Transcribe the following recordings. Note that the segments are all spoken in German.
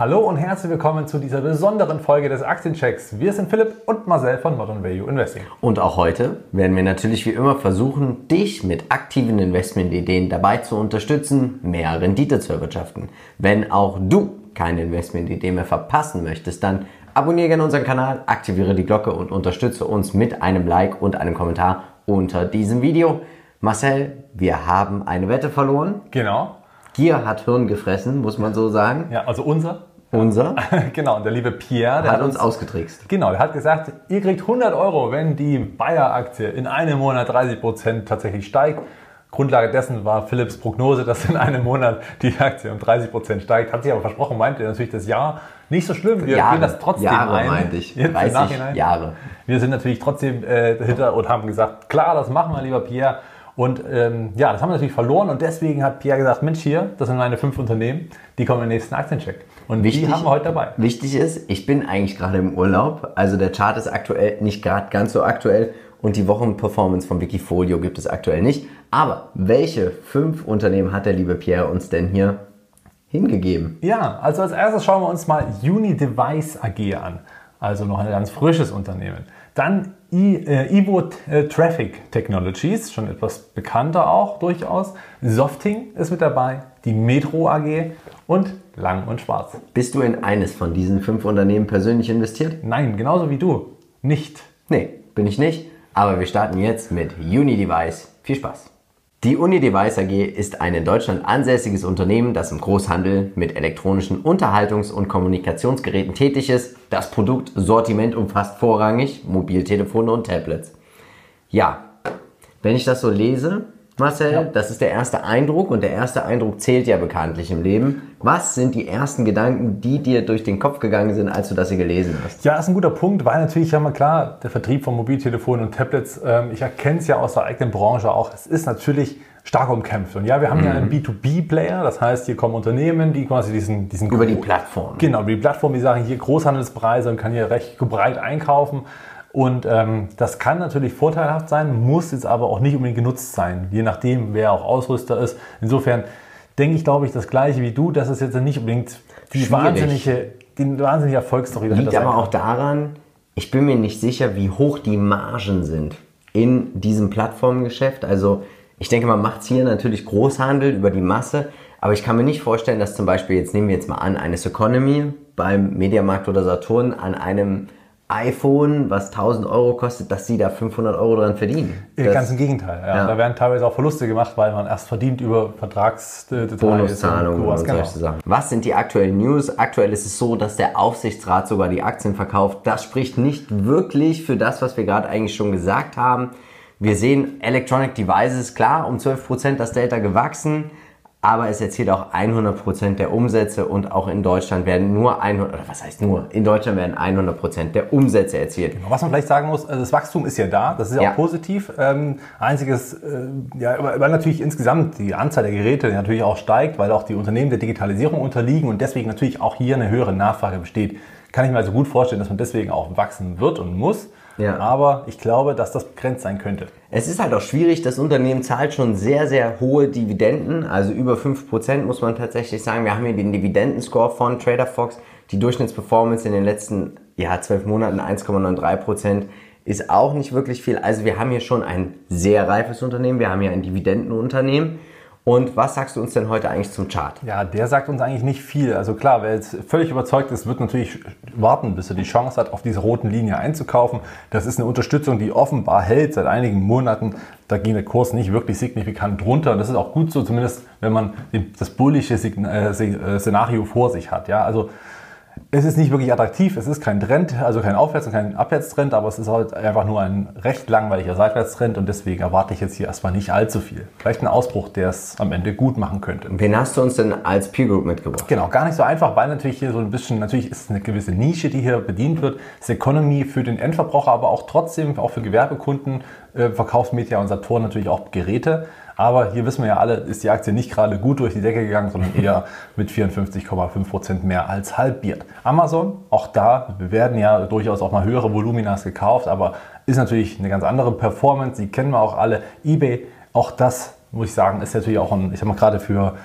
Hallo und herzlich willkommen zu dieser besonderen Folge des Aktienchecks. Wir sind Philipp und Marcel von Modern Value Investing. Und auch heute werden wir natürlich wie immer versuchen, dich mit aktiven Investmentideen dabei zu unterstützen, mehr Rendite zu erwirtschaften. Wenn auch du keine Investmentidee mehr verpassen möchtest, dann abonniere gerne unseren Kanal, aktiviere die Glocke und unterstütze uns mit einem Like und einem Kommentar unter diesem Video. Marcel, wir haben eine Wette verloren. Genau. Gier hat Hirn gefressen, muss man so sagen. Ja, also unser. Unser genau, und der liebe Pierre, der hat uns ausgetrickst. Genau, der hat gesagt, ihr kriegt 100 Euro, wenn die Bayer-Aktie in einem Monat 30 Prozent tatsächlich steigt. Grundlage dessen war Philips Prognose, dass in einem Monat die Aktie um 30 Prozent steigt. Hat sich aber versprochen, meinte natürlich das Jahr nicht so schlimm. Wir Jahre, gehen das trotzdem Jahre, ein. meinte ich. Jetzt 30 im Nachhinein. Jahre. Wir sind natürlich trotzdem äh, dahinter und haben gesagt, klar, das machen wir, lieber Pierre. Und ähm, ja, das haben wir natürlich verloren und deswegen hat Pierre gesagt, Mensch hier, das sind meine fünf Unternehmen, die kommen im nächsten Aktiencheck. Und Wichtig- die haben wir heute dabei. Wichtig ist, ich bin eigentlich gerade im Urlaub, also der Chart ist aktuell nicht gerade ganz so aktuell und die Wochenperformance von Wikifolio gibt es aktuell nicht. Aber welche fünf Unternehmen hat der liebe Pierre uns denn hier hingegeben? Ja, also als erstes schauen wir uns mal Unidevice AG an. Also noch ein ganz frisches Unternehmen. Dann I, äh, Evo äh, Traffic Technologies, schon etwas bekannter auch durchaus. Softing ist mit dabei, die Metro AG und Lang und Schwarz. Bist du in eines von diesen fünf Unternehmen persönlich investiert? Nein, genauso wie du. Nicht. Nee, bin ich nicht. Aber wir starten jetzt mit Unidevice. Viel Spaß. Die Unidevice AG ist ein in Deutschland ansässiges Unternehmen, das im Großhandel mit elektronischen Unterhaltungs- und Kommunikationsgeräten tätig ist. Das Produktsortiment umfasst vorrangig Mobiltelefone und Tablets. Ja, wenn ich das so lese, Marcel, das ist der erste Eindruck und der erste Eindruck zählt ja bekanntlich im Leben. Was sind die ersten Gedanken, die dir durch den Kopf gegangen sind, als du das hier gelesen hast? Ja, ist ein guter Punkt, weil natürlich ja mal klar, der Vertrieb von Mobiltelefonen und Tablets, ähm, ich erkenne es ja aus der eigenen Branche auch, es ist natürlich stark umkämpft. Und ja, wir haben ja einen B2B-Player, das heißt, hier kommen Unternehmen, die quasi diesen, diesen Über die Plattform. Genau, über die Plattform, die sagen hier Großhandelspreise und kann hier recht breit einkaufen. Und ähm, das kann natürlich vorteilhaft sein, muss jetzt aber auch nicht unbedingt genutzt sein, je nachdem, wer auch Ausrüster ist. Insofern denke ich, glaube ich, das Gleiche wie du, dass es jetzt nicht unbedingt die Schwierig. wahnsinnige, die wahnsinnige Erfolgsstory Liegt aber auch daran, ich bin mir nicht sicher, wie hoch die Margen sind in diesem Plattformgeschäft. Also ich denke, man macht hier natürlich Großhandel über die Masse, aber ich kann mir nicht vorstellen, dass zum Beispiel, jetzt nehmen wir jetzt mal an, eine Economy beim Mediamarkt oder Saturn an einem iPhone, was 1000 Euro kostet, dass sie da 500 Euro dran verdienen. Das- Ganz im Gegenteil. Ja. Ja. Da werden teilweise auch Verluste gemacht, weil man erst verdient über Vertragsdetails. Bonuszahlungen und sowas. Genau. solche Sachen. Was sind die aktuellen News? Aktuell ist es so, dass der Aufsichtsrat sogar die Aktien verkauft. Das spricht nicht wirklich für das, was wir gerade eigentlich schon gesagt haben. Wir sehen Electronic Devices, klar, um 12% das Delta gewachsen, aber es erzielt auch 100% der Umsätze und auch in Deutschland werden nur 100, oder was heißt nur, in Deutschland werden 100% der Umsätze erzielt. Was man vielleicht sagen muss, also das Wachstum ist ja da, das ist ja, Ja. auch positiv. Ähm, einziges, äh, ja, weil natürlich insgesamt die Anzahl der Geräte natürlich auch steigt, weil auch die Unternehmen der Digitalisierung unterliegen und deswegen natürlich auch hier eine höhere Nachfrage besteht. Kann ich mir also gut vorstellen, dass man deswegen auch wachsen wird und muss. Ja. Aber ich glaube, dass das begrenzt sein könnte. Es ist halt auch schwierig, das Unternehmen zahlt schon sehr, sehr hohe Dividenden, also über 5% muss man tatsächlich sagen. Wir haben hier den Dividendenscore von TraderFox. Die Durchschnittsperformance in den letzten ja, 12 Monaten 1,93% ist auch nicht wirklich viel. Also wir haben hier schon ein sehr reifes Unternehmen, wir haben hier ein Dividendenunternehmen. Und was sagst du uns denn heute eigentlich zum Chart? Ja, der sagt uns eigentlich nicht viel. Also klar, wer jetzt völlig überzeugt ist, wird natürlich warten, bis er die Chance hat, auf diese roten Linie einzukaufen. Das ist eine Unterstützung, die offenbar hält seit einigen Monaten. Da ging der Kurs nicht wirklich signifikant drunter. Und das ist auch gut so, zumindest wenn man das bullische äh, äh, Szenario vor sich hat. Ja, also es ist nicht wirklich attraktiv, es ist kein Trend, also kein Aufwärts- und kein Abwärtstrend, aber es ist halt einfach nur ein recht langweiliger Seitwärtstrend und deswegen erwarte ich jetzt hier erstmal nicht allzu viel. Vielleicht ein Ausbruch, der es am Ende gut machen könnte. Wen hast du uns denn als Peer Group mitgebracht? Genau, gar nicht so einfach, weil natürlich hier so ein bisschen, natürlich ist es eine gewisse Nische, die hier bedient wird. Das Economy für den Endverbraucher, aber auch trotzdem, auch für Gewerbekunden, äh, verkauft Media und Saturn natürlich auch Geräte. Aber hier wissen wir ja alle, ist die Aktie nicht gerade gut durch die Decke gegangen, sondern eher mit 54,5 Prozent mehr als halbiert. Amazon, auch da, werden ja durchaus auch mal höhere Voluminas gekauft, aber ist natürlich eine ganz andere Performance. Die kennen wir auch alle. eBay, auch das muss ich sagen, ist natürlich auch ein, ich sag mal gerade für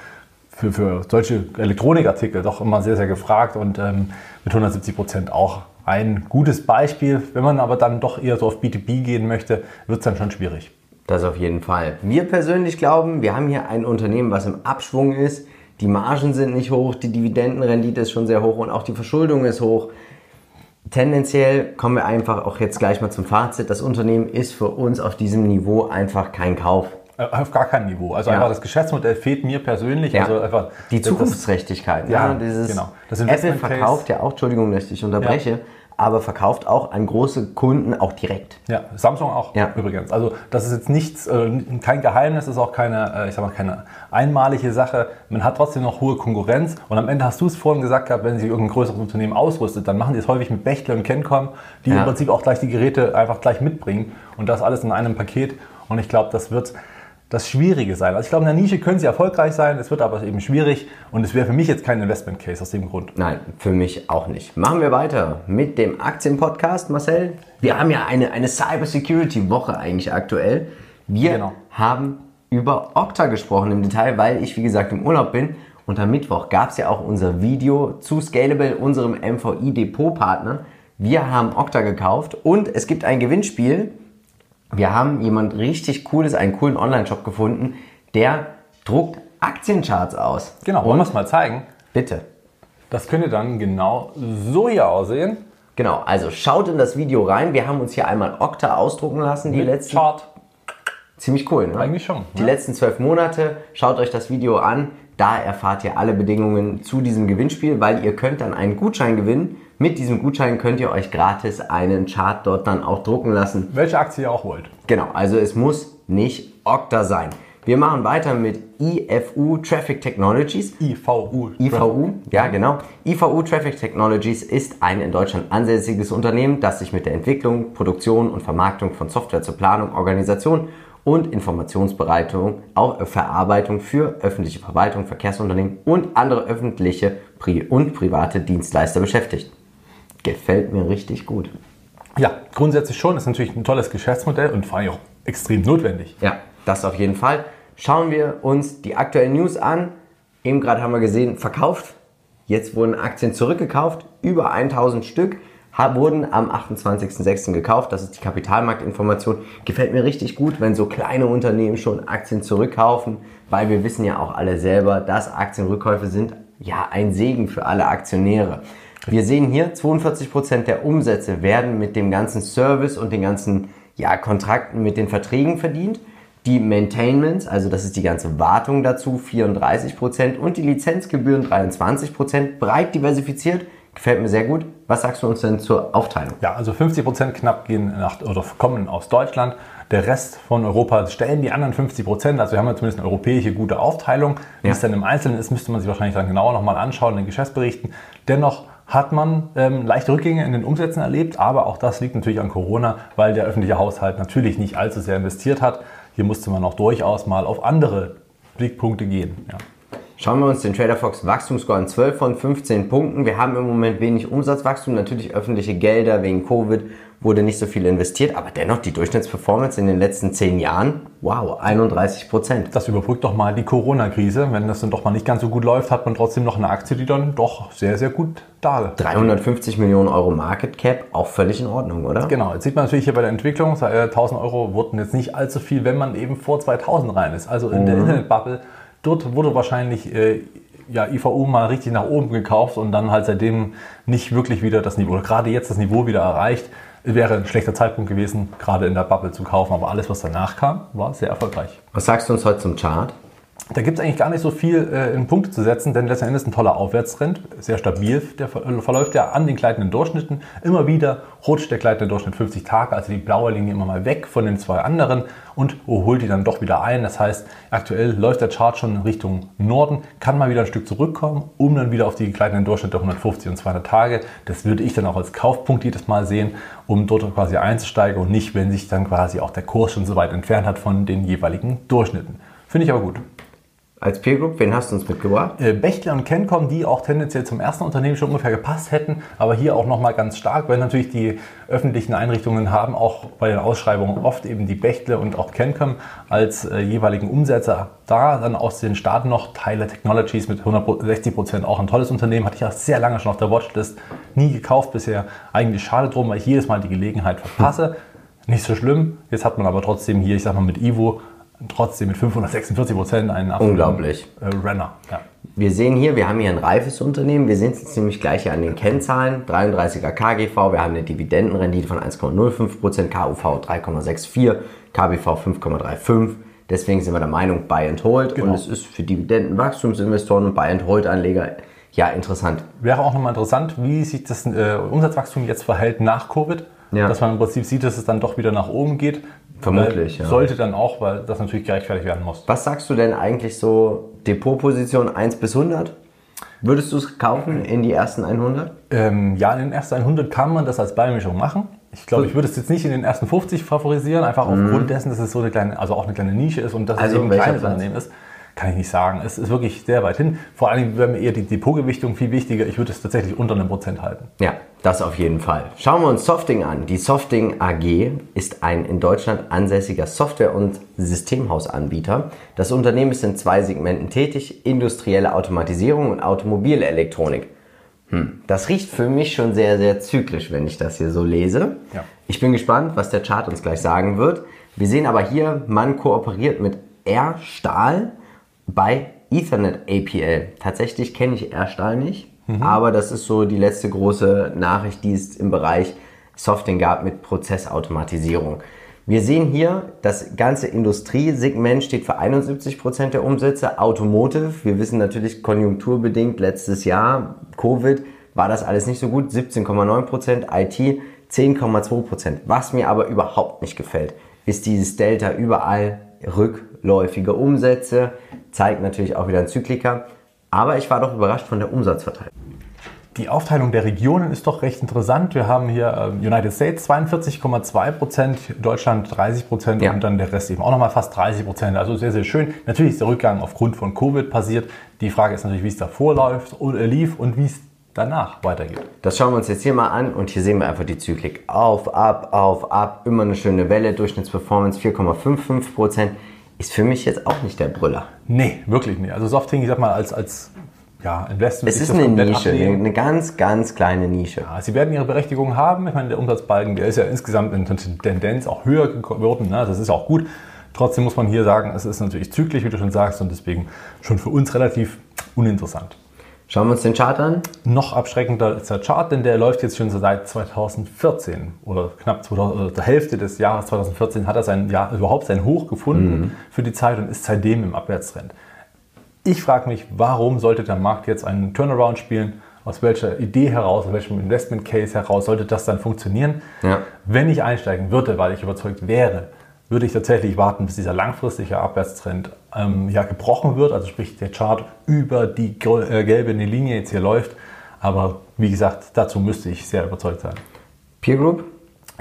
für, für solche Elektronikartikel doch immer sehr, sehr gefragt und ähm, mit 170 Prozent auch ein gutes Beispiel. Wenn man aber dann doch eher so auf B2B gehen möchte, wird es dann schon schwierig. Das auf jeden Fall. Wir persönlich glauben, wir haben hier ein Unternehmen, was im Abschwung ist. Die Margen sind nicht hoch, die Dividendenrendite ist schon sehr hoch und auch die Verschuldung ist hoch. Tendenziell kommen wir einfach auch jetzt gleich mal zum Fazit. Das Unternehmen ist für uns auf diesem Niveau einfach kein Kauf. Äh, auf gar kein Niveau. Also ja. einfach das Geschäftsmodell fehlt mir persönlich. Ja. Also einfach die Zukunftsträchtigkeit. Ja, ja dieses genau. Das Apple verkauft ja auch, Entschuldigung, dass ich unterbreche. Aber verkauft auch an große Kunden auch direkt. Ja, Samsung auch ja. übrigens. Also das ist jetzt nichts, äh, kein Geheimnis, ist auch keine, äh, ich sag mal, keine einmalige Sache. Man hat trotzdem noch hohe Konkurrenz und am Ende hast du es vorhin gesagt gehabt, wenn sich irgendein größeres Unternehmen ausrüstet, dann machen die es häufig mit Bechtle und Kencom, die im Prinzip auch gleich die Geräte einfach gleich mitbringen und das alles in einem Paket. Und ich glaube, das wird das Schwierige sein. Also ich glaube, in der Nische können sie erfolgreich sein, es wird aber eben schwierig und es wäre für mich jetzt kein Investment Case aus dem Grund. Nein, für mich auch nicht. Machen wir weiter mit dem Aktienpodcast, Marcel. Wir haben ja eine, eine Cyber Security Woche eigentlich aktuell. Wir genau. haben über Okta gesprochen im Detail, weil ich wie gesagt im Urlaub bin und am Mittwoch gab es ja auch unser Video zu Scalable, unserem MVI Depot Partner. Wir haben Okta gekauft und es gibt ein Gewinnspiel wir haben jemand richtig cooles, einen coolen Online-Shop gefunden, der druckt Aktiencharts aus. Genau, wollen wir es mal zeigen? Bitte. Das könnte dann genau so hier aussehen. Genau, also schaut in das Video rein. Wir haben uns hier einmal Okta ausdrucken lassen, die Mit letzten. Chart. Ziemlich cool, ne? Eigentlich schon. Die ja. letzten zwölf Monate. Schaut euch das Video an. Da erfahrt ihr alle Bedingungen zu diesem Gewinnspiel, weil ihr könnt dann einen Gutschein gewinnen mit diesem Gutschein könnt ihr euch gratis einen Chart dort dann auch drucken lassen. Welche Aktie ihr auch wollt. Genau, also es muss nicht Okta sein. Wir machen weiter mit IFU Traffic Technologies. IVU. IVU, ja genau. IVU Traffic Technologies ist ein in Deutschland ansässiges Unternehmen, das sich mit der Entwicklung, Produktion und Vermarktung von Software zur Planung, Organisation und Informationsbereitung, auch Verarbeitung für öffentliche Verwaltung, Verkehrsunternehmen und andere öffentliche und private Dienstleister beschäftigt. Gefällt mir richtig gut. Ja, grundsätzlich schon. Das ist natürlich ein tolles Geschäftsmodell und vor allem auch extrem notwendig. Ja, das auf jeden Fall. Schauen wir uns die aktuellen News an. Eben gerade haben wir gesehen, verkauft. Jetzt wurden Aktien zurückgekauft. Über 1000 Stück wurden am 28.06. gekauft. Das ist die Kapitalmarktinformation. Gefällt mir richtig gut, wenn so kleine Unternehmen schon Aktien zurückkaufen, weil wir wissen ja auch alle selber, dass Aktienrückkäufe sind ja ein Segen für alle Aktionäre. Wir sehen hier, 42% der Umsätze werden mit dem ganzen Service und den ganzen ja, Kontrakten mit den Verträgen verdient. Die Maintainments, also das ist die ganze Wartung dazu, 34% und die Lizenzgebühren 23%, breit diversifiziert, gefällt mir sehr gut. Was sagst du uns denn zur Aufteilung? Ja, also 50% knapp gehen nach, oder kommen aus Deutschland. Der Rest von Europa stellen die anderen 50 Prozent. Also wir haben ja zumindest eine europäische gute Aufteilung. Wie ja. es dann im Einzelnen ist, müsste man sich wahrscheinlich dann genauer nochmal anschauen in den Geschäftsberichten. Dennoch hat man ähm, leichte Rückgänge in den Umsätzen erlebt, aber auch das liegt natürlich an Corona, weil der öffentliche Haushalt natürlich nicht allzu sehr investiert hat. Hier musste man auch durchaus mal auf andere Blickpunkte gehen. Ja. Schauen wir uns den Trader Fox Wachstumsscore an 12 von 15 Punkten. Wir haben im Moment wenig Umsatzwachstum, natürlich öffentliche Gelder wegen Covid wurde nicht so viel investiert, aber dennoch die Durchschnittsperformance in den letzten 10 Jahren, wow, 31 Prozent. Das überbrückt doch mal die Corona-Krise. Wenn das dann doch mal nicht ganz so gut läuft, hat man trotzdem noch eine Aktie, die dann doch sehr, sehr gut da 350 Millionen Euro Market Cap, auch völlig in Ordnung, oder? Genau, jetzt sieht man natürlich hier bei der Entwicklung, 1000 Euro wurden jetzt nicht allzu viel, wenn man eben vor 2000 rein ist. Also in mhm. der Internetbubble Dort wurde wahrscheinlich äh, ja, IVU mal richtig nach oben gekauft und dann halt seitdem nicht wirklich wieder das Niveau, gerade jetzt das Niveau wieder erreicht. Wäre ein schlechter Zeitpunkt gewesen, gerade in der Bubble zu kaufen, aber alles, was danach kam, war sehr erfolgreich. Was sagst du uns heute zum Chart? Da gibt es eigentlich gar nicht so viel äh, in Punkte zu setzen, denn letzten Endes ein toller Aufwärtstrend, sehr stabil. Der äh, verläuft ja an den gleitenden Durchschnitten. Immer wieder rutscht der gleitende Durchschnitt 50 Tage, also die blaue Linie immer mal weg von den zwei anderen und holt die dann doch wieder ein. Das heißt, aktuell läuft der Chart schon in Richtung Norden, kann mal wieder ein Stück zurückkommen, um dann wieder auf die gleitenden Durchschnitte 150 und 200 Tage. Das würde ich dann auch als Kaufpunkt jedes Mal sehen, um dort quasi einzusteigen und nicht, wenn sich dann quasi auch der Kurs schon so weit entfernt hat von den jeweiligen Durchschnitten. Finde ich aber gut. Als Peer Group, wen hast du uns mitgebracht? Äh, Bechtle und Kencom, die auch tendenziell zum ersten Unternehmen schon ungefähr gepasst hätten, aber hier auch nochmal ganz stark, weil natürlich die öffentlichen Einrichtungen haben auch bei den Ausschreibungen oft eben die Bechtle und auch Kencom als äh, jeweiligen Umsetzer. Da dann aus den Staaten noch Tyler Technologies mit 160 Prozent auch ein tolles Unternehmen, hatte ich auch sehr lange schon auf der Watchlist, nie gekauft bisher. Eigentlich schade drum, weil ich jedes Mal die Gelegenheit verpasse. Nicht so schlimm. Jetzt hat man aber trotzdem hier, ich sag mal mit Ivo, trotzdem mit 546 Prozent einen Unglaublich. Äh, Renner. Ja. Wir sehen hier, wir haben hier ein reifes Unternehmen. Wir sehen es jetzt nämlich gleich hier an den Kennzahlen. 33er KGV, wir haben eine Dividendenrendite von 1,05%, KUV 3,64, KBV 5,35. Deswegen sind wir der Meinung, Buy and Hold. Genau. Und es ist für Dividendenwachstumsinvestoren und Buy and Hold Anleger ja interessant. Wäre auch nochmal interessant, wie sich das äh, Umsatzwachstum jetzt verhält nach Covid. Ja. Dass man im Prinzip sieht, dass es dann doch wieder nach oben geht. Vermutlich, Weil ja. Sollte dann auch, weil das natürlich gerechtfertigt werden muss. Was sagst du denn eigentlich so Depotposition 1 bis 100? Würdest du es kaufen in die ersten 100? Ähm, ja, in den ersten 100 kann man das als Beimischung machen. Ich glaube, ich würde es jetzt nicht in den ersten 50 favorisieren, einfach aufgrund dessen, dass es so eine kleine, also auch eine kleine Nische ist und dass Also es eben ein kleines? Unternehmen ist. Kann ich nicht sagen. Es ist wirklich sehr weit hin. Vor allem wäre mir eher die Depotgewichtung viel wichtiger. Ich würde es tatsächlich unter einem Prozent halten. Ja, das auf jeden Fall. Schauen wir uns Softing an. Die Softing AG ist ein in Deutschland ansässiger Software- und Systemhausanbieter. Das Unternehmen ist in zwei Segmenten tätig, industrielle Automatisierung und Automobilelektronik. Hm, das riecht für mich schon sehr, sehr zyklisch, wenn ich das hier so lese. Ja. Ich bin gespannt, was der Chart uns gleich sagen wird. Wir sehen aber hier, man kooperiert mit R Stahl bei Ethernet APL. Tatsächlich kenne ich R Stahl nicht, aber das ist so die letzte große Nachricht, die es im Bereich Softing gab mit Prozessautomatisierung. Wir sehen hier, das ganze Industriesegment steht für 71% der Umsätze. Automotive, wir wissen natürlich konjunkturbedingt, letztes Jahr, Covid, war das alles nicht so gut. 17,9%, IT 10,2%. Was mir aber überhaupt nicht gefällt, ist dieses Delta überall rückläufige Umsätze. Zeigt natürlich auch wieder ein Zyklika. Aber ich war doch überrascht von der Umsatzverteilung. Die Aufteilung der Regionen ist doch recht interessant. Wir haben hier ähm, United States 42,2 Prozent, Deutschland 30 Prozent Ja. und dann der Rest eben auch nochmal fast 30 Prozent. Also sehr, sehr schön. Natürlich ist der Rückgang aufgrund von Covid passiert. Die Frage ist natürlich, wie es davor läuft, und, äh, lief und wie es danach weitergeht. Das schauen wir uns jetzt hier mal an und hier sehen wir einfach die Zyklik. Auf, ab, auf, ab, immer eine schöne Welle. Durchschnittsperformance 4,55%. Ist für mich jetzt auch nicht der Brüller. Nee, wirklich nicht. Also Softing, ich sag mal, als, als ja, Investment. Es ist eine Nische, ablehnen. eine ganz, ganz kleine Nische. Ja, Sie werden ihre Berechtigung haben. Ich meine, der Umsatzbalken, der ist ja insgesamt in Tendenz auch höher geworden. Ne? Das ist auch gut. Trotzdem muss man hier sagen, es ist natürlich zyklisch, wie du schon sagst, und deswegen schon für uns relativ uninteressant. Schauen wir uns den Chart an. Noch abschreckender ist der Chart, denn der läuft jetzt schon seit 2014 oder knapp 2000, oder der Hälfte des Jahres 2014 hat er sein, ja, überhaupt sein Hoch gefunden für die Zeit und ist seitdem im Abwärtstrend. Ich frage mich, warum sollte der Markt jetzt einen Turnaround spielen? Aus welcher Idee heraus, aus welchem Investment Case heraus sollte das dann funktionieren? Ja. Wenn ich einsteigen würde, weil ich überzeugt wäre, würde ich tatsächlich warten, bis dieser langfristige Abwärtstrend ähm, ja, gebrochen wird, also sprich der Chart über die äh, gelbe Linie jetzt hier läuft. Aber wie gesagt, dazu müsste ich sehr überzeugt sein. Peer Group.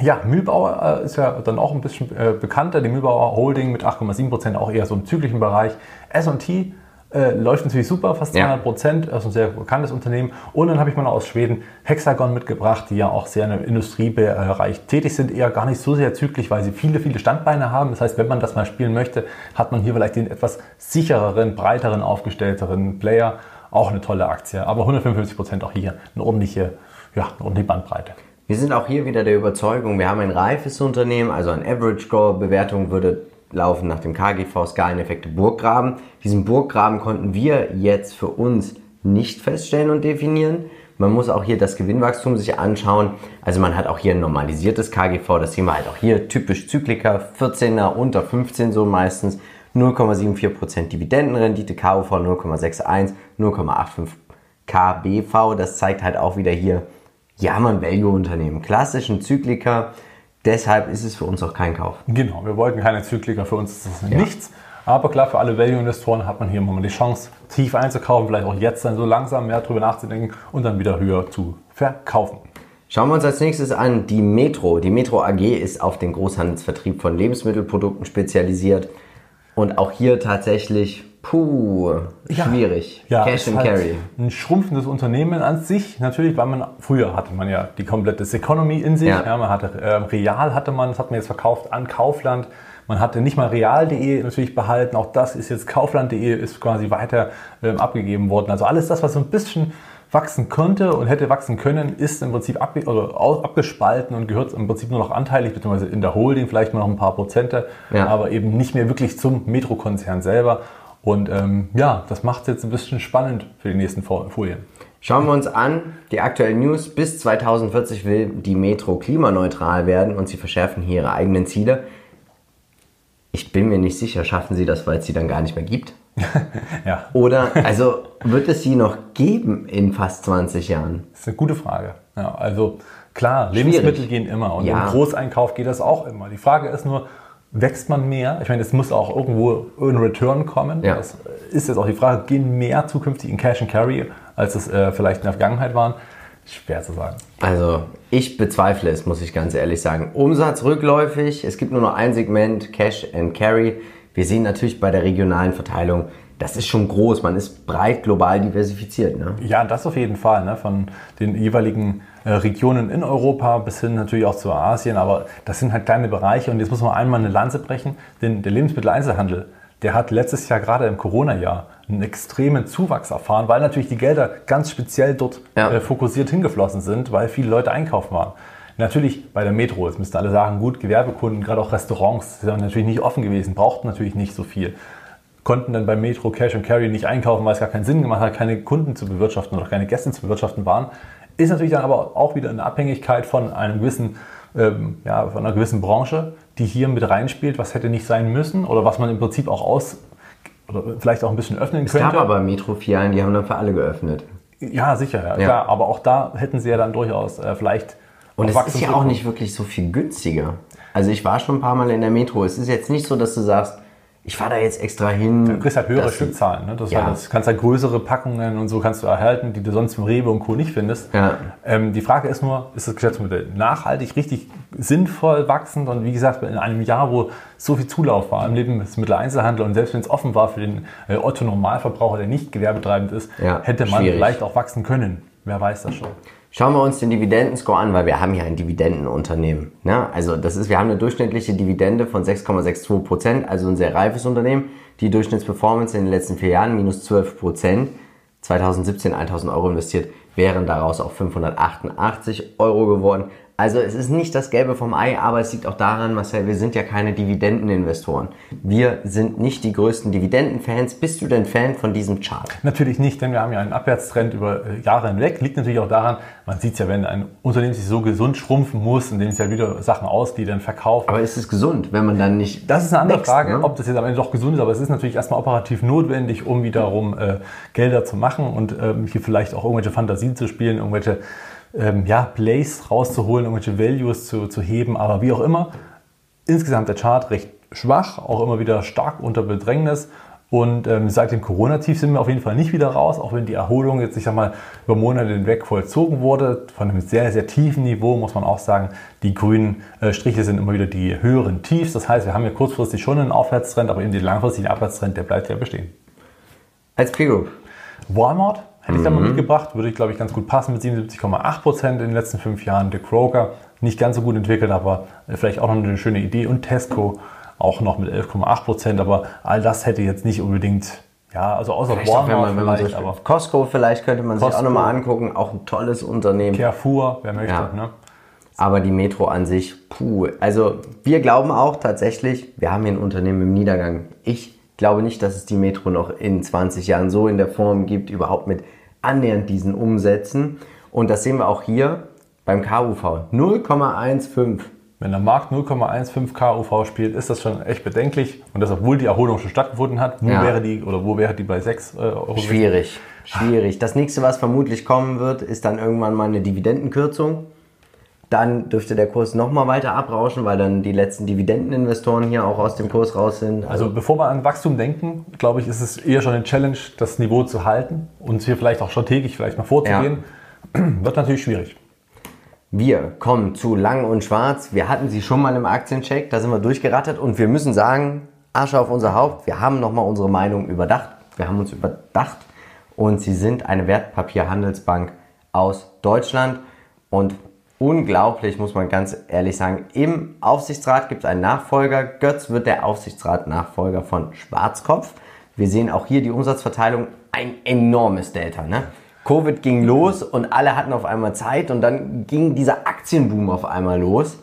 Ja, Mühlbauer äh, ist ja dann auch ein bisschen äh, bekannter. Die Mühlbauer Holding mit 8,7% auch eher so im zyklischen Bereich. S&T äh, läuft natürlich super, fast Ja. 200 Prozent, ist ein sehr bekanntes Unternehmen. Und dann habe ich mal aus Schweden Hexagon mitgebracht, die ja auch sehr im Industriebereich tätig sind, eher gar nicht so sehr zyklisch, weil sie viele, viele Standbeine haben. Das heißt, wenn man das mal spielen möchte, hat man hier vielleicht den etwas sichereren, breiteren, aufgestellteren Player. Auch eine tolle Aktie, aber 155 Prozent auch hier eine ordentliche, ja, eine ordentliche Bandbreite. Wir sind auch hier wieder der Überzeugung, wir haben ein reifes Unternehmen, also ein Average Score Bewertung würde laufen nach dem KGV Skaleneffekte Burggraben. Diesen Burggraben konnten wir jetzt für uns nicht feststellen und definieren. Man muss auch hier das Gewinnwachstum sich anschauen. Also man hat auch hier ein normalisiertes KGV, das sehen wir halt auch hier, typisch Zyklika, 14er unter 15 so meistens, 0,74% Dividendenrendite, KUV 0,61, 0,85 KBV, das zeigt halt auch wieder hier, ja, man Value-Unternehmen, klassischen Zyklika. Deshalb ist es für uns auch kein Kauf. Genau, wir wollten keine Zykliker, für uns ist das nichts. Aber klar, für alle Value-Investoren hat man hier mal die Chance, tief einzukaufen, vielleicht auch jetzt dann so langsam mehr drüber nachzudenken und dann wieder höher zu verkaufen. Schauen wir uns als nächstes an die Metro. Die Metro AG ist auf den Großhandelsvertrieb von Lebensmittelprodukten spezialisiert. Und auch hier tatsächlich, puh, Ja. schwierig. Ja, Cash and halt Carry. Ein schrumpfendes Unternehmen an sich, natürlich, weil man früher hatte man ja die komplette Economy in sich. Ja. Ja. man hatte ähm, Real hatte man, das hat man jetzt verkauft an Kaufland. Man hatte nicht mal real.de natürlich behalten. Auch das ist jetzt kaufland.de ist quasi weiter ähm, abgegeben worden. Also alles das, was so ein bisschen wachsen konnte und hätte wachsen können, ist im Prinzip au- abgespalten und gehört im Prinzip nur noch anteilig, beziehungsweise in der Holding vielleicht mal noch ein paar Prozente, Ja. aber eben nicht mehr wirklich zum Metro-Konzern selber. Und ähm, ja, das macht es jetzt ein bisschen spannend für die nächsten Fo- Folien. Schauen wir uns an, die aktuellen News. Bis 2040 will die Metro klimaneutral werden und sie verschärfen hier ihre eigenen Ziele. Ich bin mir nicht sicher, schaffen sie das, weil es sie dann gar nicht mehr gibt? Ja, Oder, also wird es sie noch geben in fast 20 Jahren? das ist eine gute Frage. Ja, also klar, Lebensmittel gehen immer und Ja. im Großeinkauf geht das auch immer. Die Frage ist nur, wächst man mehr? Ich meine, es muss auch irgendwo in Return kommen. Ja. Das ist jetzt auch die Frage, gehen mehr zukünftig in Cash and Carry, als es äh, vielleicht in der Vergangenheit waren? Schwer zu sagen. Also, ich bezweifle es, muss ich ganz ehrlich sagen. Umsatz rückläufig, es gibt nur noch ein Segment, Cash and Carry. Wir sehen natürlich bei der regionalen Verteilung, das ist schon groß, man ist breit global diversifiziert. Ne? Ja, das auf jeden Fall. Ne? Von den jeweiligen äh, Regionen in Europa bis hin natürlich auch zu Asien. Aber das sind halt kleine Bereiche. Und jetzt muss man einmal eine Lanze brechen. Denn der Lebensmitteleinzelhandel, der hat letztes Jahr, gerade im Corona-Jahr, einen extremen Zuwachs erfahren, weil natürlich die Gelder ganz speziell dort Ja. äh, fokussiert hingeflossen sind, weil viele Leute einkaufen waren. Natürlich bei der Metro, jetzt müssten alle sagen, gut, Gewerbekunden, gerade auch Restaurants, sind natürlich nicht offen gewesen, brauchten natürlich nicht so viel konnten dann bei Metro Cash and Carry nicht einkaufen, weil es gar keinen Sinn gemacht hat, keine Kunden zu bewirtschaften oder keine Gäste zu bewirtschaften waren. Ist natürlich dann aber auch wieder eine Abhängigkeit von einem gewissen, ähm, ja, von einer gewissen Branche, die hier mit reinspielt, was hätte nicht sein müssen oder was man im Prinzip auch aus oder vielleicht auch ein bisschen öffnen Es gab könnte. aber Metro-Filialen, die haben dann für alle geöffnet. Ja, sicher, ja, Ja. klar. Aber auch da hätten sie ja dann durchaus äh, vielleicht Und es ist ja auch nicht wirklich so viel günstiger. Also ich war schon ein paar Mal in der Metro. Es ist jetzt nicht so, dass du sagst, ich fahre da jetzt extra hin. Du kriegst halt höhere Stückzahlen. Ne? Das Ja. ja. halt, das kannst halt größere Packungen und so kannst du erhalten, die du sonst im Rewe und Co. nicht findest. Ja. Ähm, die Frage ist nur, ist das Geschäftsmodell nachhaltig, richtig sinnvoll wachsend? Und wie gesagt, in einem Jahr, wo so viel Zulauf war im Lebensmitteleinzelhandel und selbst wenn es offen war für den äh, Otto-Normalverbraucher, der nicht gewerbetreibend ist, Ja, hätte man schwierig. vielleicht auch wachsen können. Wer weiß das schon. Schauen wir uns den Dividendenscore an, weil wir haben ja ein Dividendenunternehmen. Ne? Also das ist, wir haben eine durchschnittliche Dividende von 6,62 Prozent, also ein sehr reifes Unternehmen. Die Durchschnittsperformance in den letzten vier Jahren minus 12 Prozent. 2017 1000 Euro investiert, wären daraus auch 588 Euro geworden. Also es ist nicht das Gelbe vom Ei, aber es liegt auch daran, Marcel, wir sind ja keine Dividendeninvestoren. Wir sind nicht die größten Dividendenfans. Bist du denn Fan von diesem Chart? Natürlich nicht, denn wir haben ja einen Abwärtstrend über äh, Jahre hinweg. Liegt natürlich auch daran, man sieht es ja, wenn ein Unternehmen sich so gesund schrumpfen muss, indem es ja wieder Sachen ausgliedern, verkaufen. Aber ist es gesund, wenn man dann nicht Das ist eine andere wächst, Frage, ne? ob das jetzt am Ende doch gesund ist, aber es ist natürlich erstmal operativ notwendig, um wiederum äh, Gelder zu machen und ähm, hier vielleicht auch irgendwelche Fantasien zu spielen, irgendwelche ähm, ja, Plays rauszuholen, irgendwelche Values zu, zu heben, aber wie auch immer. Insgesamt der Chart recht schwach, auch immer wieder stark unter Bedrängnis. Und ähm, seit dem Corona-Tief sind wir auf jeden Fall nicht wieder raus, auch wenn die Erholung jetzt, ich sag mal, über Monate hinweg vollzogen wurde. Von einem sehr, sehr tiefen Niveau muss man auch sagen, die grünen äh, Striche sind immer wieder die höheren Tiefs. Das heißt, wir haben ja kurzfristig schon einen Aufwärtstrend, aber eben den langfristigen Abwärtstrend, der bleibt ja bestehen. Als Peer Group. Walmart hätte ich da mal mitgebracht, würde ich glaube ich ganz gut passen mit 77,8 Prozent in den letzten fünf Jahren. Der Kroger nicht ganz so gut entwickelt, aber äh, vielleicht auch noch eine schöne Idee. Und Tesco auch noch mit 11,8 Prozent, aber all das hätte jetzt nicht unbedingt, ja, also außer Vielleicht auch, wenn man, wenn man vielleicht, aber Costco vielleicht könnte man sich Costco. auch nochmal angucken. Auch ein tolles Unternehmen. Carrefour, wer möchte. Ja. Ne? Aber die Metro an sich, puh. Also wir glauben auch tatsächlich, wir haben hier ein Unternehmen im Niedergang. Ich glaube nicht, dass es die Metro noch in 20 Jahren so in der Form gibt, überhaupt mit annähernd diesen Umsätzen. Und das sehen wir auch hier beim KUV. 0,15. Wenn der Markt 0,15 KUV spielt, ist das schon echt bedenklich. Und das, obwohl die Erholung schon stattgefunden hat, wo Ja. wäre die oder wo wäre die bei 6 äh, Euro? Schwierig, schwierig. Das nächste, was vermutlich kommen wird, ist dann irgendwann mal eine Dividendenkürzung. Dann dürfte der Kurs nochmal weiter abrauschen, weil dann die letzten Dividendeninvestoren hier auch aus dem Kurs raus sind. Also bevor wir an Wachstum denken, glaube ich, ist es eher schon eine Challenge, das Niveau zu halten und hier vielleicht auch strategisch vielleicht mal vorzugehen. Wird natürlich schwierig. Wir kommen zu Lang und Schwarz. Wir hatten sie schon mal im Aktiencheck, da sind wir durchgerattert und wir müssen sagen, Asche auf unser Haupt. Wir haben nochmal unsere Meinung überdacht. Wir haben uns überdacht und sie sind eine Wertpapierhandelsbank aus Deutschland und unglaublich, muss man ganz ehrlich sagen. Im Aufsichtsrat gibt es einen Nachfolger. Götz wird der Aufsichtsrat-Nachfolger von Schwarzkopf. Wir sehen auch hier die Umsatzverteilung, ein enormes Delta. Ne? Covid ging los und alle hatten auf einmal Zeit und dann ging dieser Aktienboom auf einmal los.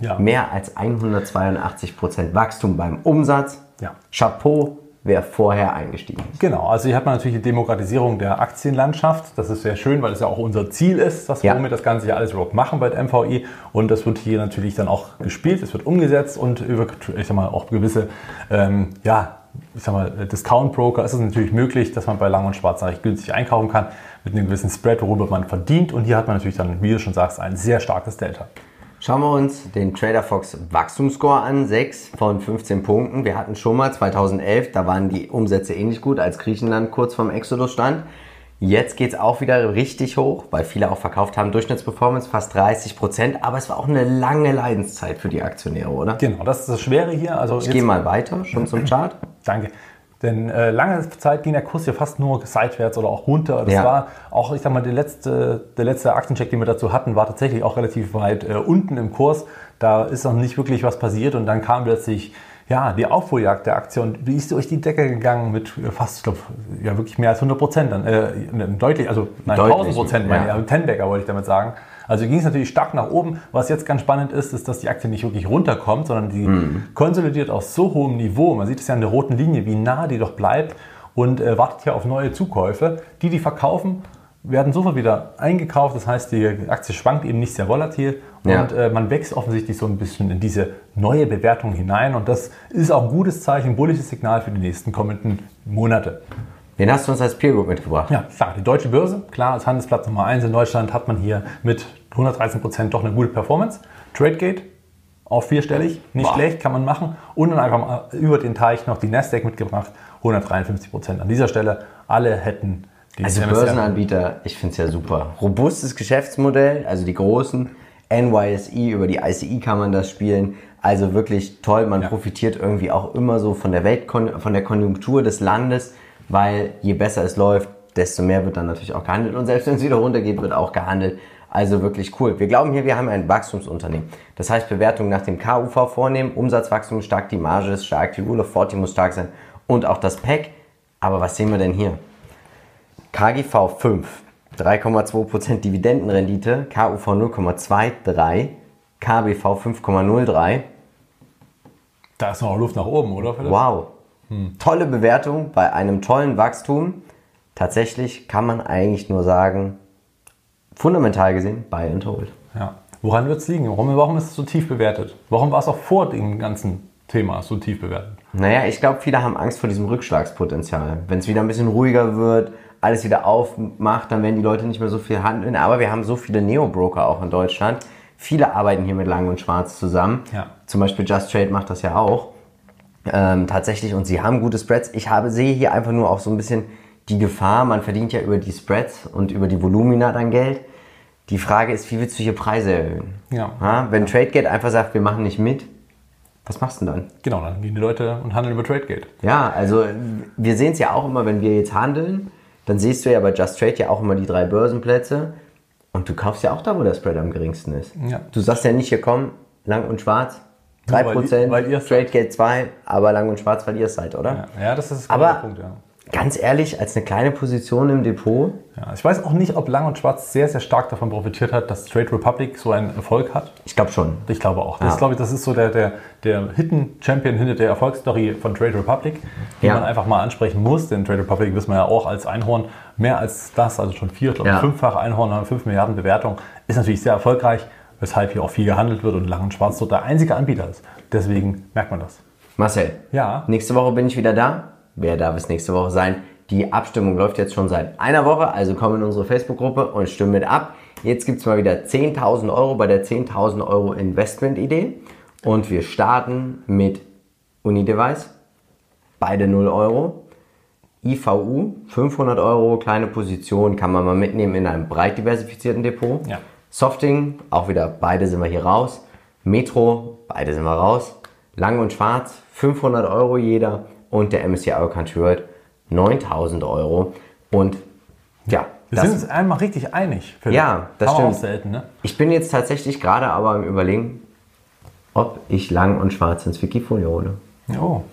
Ja. Mehr als 182 Prozent Wachstum beim Umsatz. Ja. Chapeau, wer vorher eingestiegen ist. Genau, also hier hat man natürlich die Demokratisierung der Aktienlandschaft. Das ist sehr schön, weil es ja auch unser Ziel ist, dass wir ja. das Ganze hier alles überhaupt machen bei der MVI. Und das wird hier natürlich dann auch gespielt, es wird umgesetzt und über, ich sag mal, auch gewisse, ähm, ja, ich sag mal, Discount Broker ist es natürlich möglich, dass man bei Lang und Schwarz recht günstig einkaufen kann mit einem gewissen Spread, worüber man verdient. Und hier hat man natürlich dann, wie du schon sagst, ein sehr starkes Delta. Schauen wir uns den Trader Fox Wachstumsscore an, 6 von 15 Punkten. Wir hatten schon mal 2011, da waren die Umsätze ähnlich gut, als Griechenland kurz vorm Exodus stand. Jetzt geht es auch wieder richtig hoch, weil viele auch verkauft haben. Durchschnittsperformance fast 30 Prozent, aber es war auch eine lange Leidenszeit für die Aktionäre, oder? Genau, das ist das Schwere hier. Also ich gehe mal weiter, schon zum Chart. Danke. Denn äh, lange Zeit ging der Kurs ja fast nur seitwärts oder auch runter. Das ja. war auch, ich sag mal, der letzte, der letzte Aktiencheck, den wir dazu hatten, war tatsächlich auch relativ weit äh, unten im Kurs. Da ist noch nicht wirklich was passiert und dann kam plötzlich ja, die Aufholjagd der Aktie und die ist durch die Decke gegangen mit äh, fast, ich glaube, ja wirklich mehr als 100 Prozent dann. Äh, deutlich, also nein, deutlich, 1000 Prozent, ja. meine ich, Tenbagger wollte ich damit sagen. Also ging es natürlich stark nach oben. Was jetzt ganz spannend ist, ist, dass die Aktie nicht wirklich runterkommt, sondern die mhm. konsolidiert auf so hohem Niveau. Man sieht es ja an der roten Linie, wie nah die doch bleibt und äh, wartet hier auf neue Zukäufe. Die, die verkaufen, werden sofort wieder eingekauft. Das heißt, die Aktie schwankt eben nicht sehr volatil ja. und äh, man wächst offensichtlich so ein bisschen in diese neue Bewertung hinein. Und das ist auch ein gutes Zeichen, ein bullisches Signal für die nächsten kommenden Monate. Wen hast du uns als Peer Group mitgebracht? Ja, klar, die Deutsche Börse. Klar, als Handelsplatz Nummer 1 in Deutschland hat man hier mit 113 Prozent doch eine gute Performance. TradeGate auf vierstellig, nicht Boah. schlecht, kann man machen. Und dann einfach mal über den Teich noch die Nasdaq mitgebracht, 153 Prozent. An dieser Stelle, alle hätten die Also MSR. Börsenanbieter, ich finde es ja super. Robustes Geschäftsmodell, also die großen, NYSE, über die ICE kann man das spielen. Also wirklich toll, man ja. profitiert irgendwie auch immer so von der Welt, von der Konjunktur des Landes weil je besser es läuft, desto mehr wird dann natürlich auch gehandelt und selbst wenn es wieder runtergeht, wird auch gehandelt. Also wirklich cool. Wir glauben hier, wir haben ein Wachstumsunternehmen. Das heißt, Bewertung nach dem KUV vornehmen, Umsatzwachstum stark, die Marge ist stark, die Rule of 40 muss stark sein und auch das PEC. Aber was sehen wir denn hier? KGV 5, 3,2% Dividendenrendite, KUV 0,23, KBV 5,03. Da ist noch Luft nach oben, oder? Wow, hm. Tolle Bewertung bei einem tollen Wachstum. Tatsächlich kann man eigentlich nur sagen, fundamental gesehen, buy and hold. Ja. Woran wird es liegen? Warum, warum ist es so tief bewertet? Warum war es auch vor dem ganzen Thema so tief bewertet? Naja, ich glaube, viele haben Angst vor diesem Rückschlagspotenzial. Wenn es wieder ein bisschen ruhiger wird, alles wieder aufmacht, dann werden die Leute nicht mehr so viel handeln. Aber wir haben so viele Neo-Broker auch in Deutschland. Viele arbeiten hier mit Lang und Schwarz zusammen. Ja. Zum Beispiel Just Trade macht das ja auch. Ähm, tatsächlich, und sie haben gute Spreads. Ich habe, sehe hier einfach nur auch so ein bisschen die Gefahr, man verdient ja über die Spreads und über die Volumina dann Geld. Die Frage ist, wie willst du hier Preise erhöhen? Ja. ja wenn TradeGate einfach sagt, wir machen nicht mit, was machst du denn dann? Genau, dann gehen die Leute und handeln über TradeGate. Ja, also wir sehen es ja auch immer, wenn wir jetzt handeln, dann siehst du ja bei Just Trade ja auch immer die drei Börsenplätze und du kaufst ja auch da, wo der Spread am geringsten ist. Ja. Du sagst ja nicht, hier komm, lang und schwarz, 3%, weil ihr, Trade Gate 2, aber lang und schwarz, weil ihr es seid, oder? Ja, ja das ist der Punkt, ja. Ganz ehrlich, als eine kleine Position im Depot. Ja, ich weiß auch nicht, ob Lang und Schwarz sehr, sehr stark davon profitiert hat, dass Trade Republic so einen Erfolg hat. Ich glaube schon. Ich glaube auch. Das, ja. glaube ich, das ist so der, der, der Hidden Champion hinter der Erfolgsstory von Trade Republic, die ja. man einfach mal ansprechen muss. Denn Trade Republic wissen wir ja auch als Einhorn mehr als das, also schon vier, glaube ich, ja. fünffach Einhorn, fünf Milliarden Bewertung, ist natürlich sehr erfolgreich weshalb hier auch viel gehandelt wird und Lang und Schwarz dort der einzige Anbieter ist. Deswegen merkt man das. Marcel, ja. nächste Woche bin ich wieder da. Wer darf es nächste Woche sein? Die Abstimmung läuft jetzt schon seit einer Woche, also komm in unsere Facebook-Gruppe und stimme mit ab. Jetzt gibt es mal wieder 10.000 Euro bei der 10.000 Euro Investment-Idee. Und wir starten mit Unidevice, beide 0 Euro. IVU, 500 Euro, kleine Position, kann man mal mitnehmen in einem breit diversifizierten Depot. Ja. Softing, auch wieder beide sind wir hier raus. Metro, beide sind wir raus. Lang und Schwarz 500 Euro jeder und der MSCI Country World 9000 Euro. Und ja, Wir sind uns einmal richtig einig. Philipp. Ja, das Haben wir stimmt. auch selten, ne? ich bin jetzt tatsächlich gerade aber im Überlegen, ob ich Lang und Schwarz ins Wikifolio hole. Jo.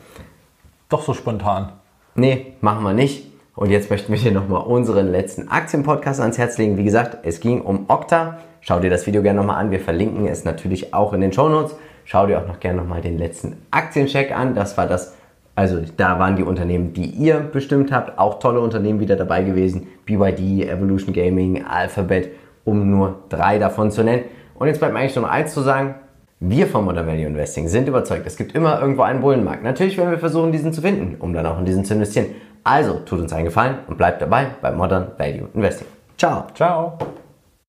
Doch so spontan. Nee, machen wir nicht. Und jetzt möchten wir dir nochmal unseren letzten Aktienpodcast ans Herz legen. Wie gesagt, es ging um Okta. Schau dir das Video gerne nochmal an. Wir verlinken es natürlich auch in den Shownotes. Schau dir auch noch gerne nochmal den letzten Aktiencheck an. Das war das, also da waren die Unternehmen, die ihr bestimmt habt. Auch tolle Unternehmen wieder dabei gewesen. BYD, Evolution Gaming, Alphabet, um nur drei davon zu nennen. Und jetzt bleibt mir eigentlich nur eins zu sagen. Wir von Modern Value Investing sind überzeugt, es gibt immer irgendwo einen Bullenmarkt. Natürlich werden wir versuchen, diesen zu finden, um dann auch in diesen zu investieren. Also tut uns einen Gefallen und bleibt dabei bei Modern Value Investing. Ciao! Ciao.